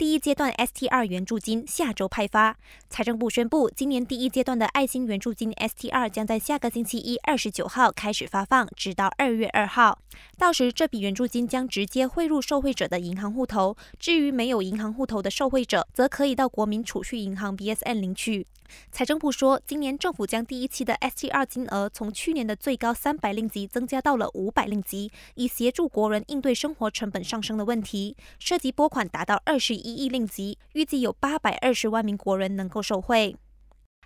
第一阶段 S T 二援助金下周派发。财政部宣布，今年第一阶段的爱心援助金 S T 二将在下个星期一二十九号开始发放，直到二月二号。到时，这笔援助金将直接汇入受惠者的银行户头。至于没有银行户头的受惠者，则可以到国民储蓄银行 BSN 领取。财政部说，今年政府将第一期的 ST2 金额从去年的最高三百令吉增加到了五百令吉，以协助国人应对生活成本上升的问题。涉及拨款达到二十一亿令吉，预计有八百二十万名国人能够受惠。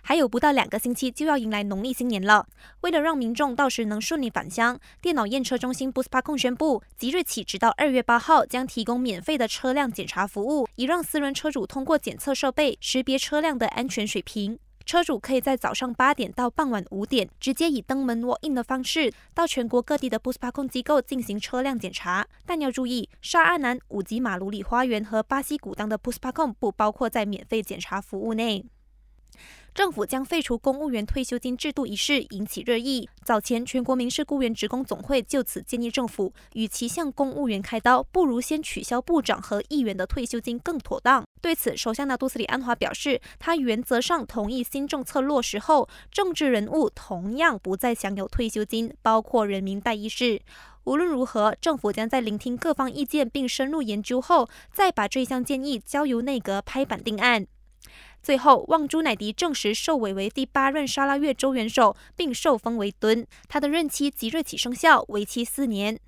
还有不到两个星期就要迎来农历新年了，为了让民众到时能顺利返乡，电脑验车中心 Bus Park 宣布，即日起直到二月八号将提供免费的车辆检查服务，以让私人车主通过检测设备识别车辆的安全水平。车主可以在早上八点到傍晚五点，直接以登门 walk in 的方式到全国各地的 Bus Park 机构进行车辆检查。但要注意，沙阿南、五级马卢里花园和巴西古当的 Bus Park 不包括在免费检查服务内。政府将废除公务员退休金制度一事引起热议。早前，全国民事雇员职工总会就此建议政府，与其向公务员开刀，不如先取消部长和议员的退休金更妥当。对此，首相纳杜斯里安华表示，他原则上同意新政策落实后，政治人物同样不再享有退休金，包括人民代议士。无论如何，政府将在聆听各方意见并深入研究后，再把这项建议交由内阁拍板定案。最后，旺朱乃迪证实受委为第八任沙拉越州元首，并受封为敦。他的任期即日起生效，为期四年。